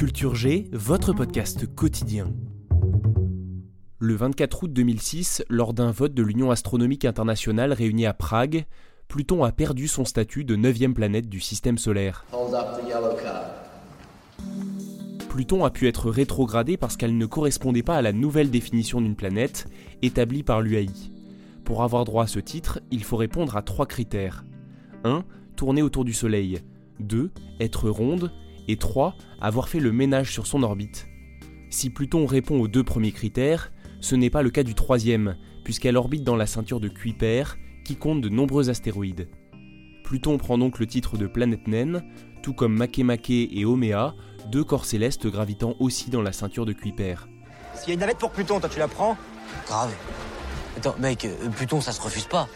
Culture G, votre podcast quotidien. Le 24 août 2006, lors d'un vote de l'Union astronomique internationale réunie à Prague, Pluton a perdu son statut de neuvième planète du système solaire. Hold up the yellow card. Pluton a pu être rétrogradée parce qu'elle ne correspondait pas à la nouvelle définition d'une planète établie par l'UAI. Pour avoir droit à ce titre, il faut répondre à trois critères. 1. Tourner autour du Soleil. 2. Être ronde. Et 3. Avoir fait le ménage sur son orbite. Si Pluton répond aux deux premiers critères, ce n'est pas le cas du troisième, puisqu'elle orbite dans la ceinture de Kuiper, qui compte de nombreux astéroïdes. Pluton prend donc le titre de planète naine, tout comme Makemake et Omea, deux corps célestes gravitant aussi dans la ceinture de Kuiper. S'il y a une navette pour Pluton, toi tu la prends Grave. Attends, mec, euh, Pluton, ça se refuse pas.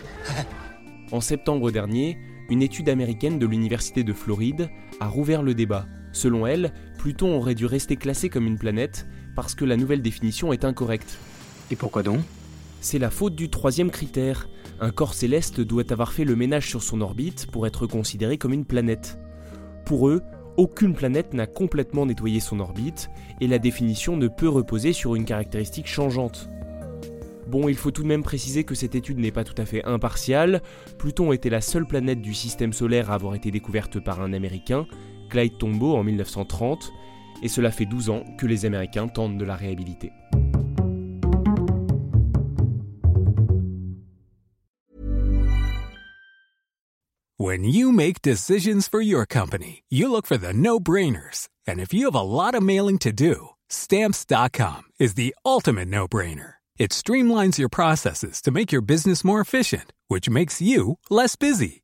En septembre dernier, une étude américaine de l'Université de Floride a rouvert le débat. Selon elle, Pluton aurait dû rester classé comme une planète parce que la nouvelle définition est incorrecte. Et pourquoi donc? C'est la faute du troisième critère. Un corps céleste doit avoir fait le ménage sur son orbite pour être considéré comme une planète. Pour eux, aucune planète n'a complètement nettoyé son orbite et la définition ne peut reposer sur une caractéristique changeante. Bon, il faut tout de même préciser que cette étude n'est pas tout à fait impartiale. Pluton était la seule planète du système solaire à avoir été découverte par un Américain, Clyde Tombaugh en 1930, et cela fait 12 ans que les Américains tentent de la réhabiliter. When you make decisions for your company, you look for the no brainers. And if you have a lot of mailing to do, stamps.com is the ultimate no brainer. It streamlines your processes to make your business more efficient, which makes you less busy.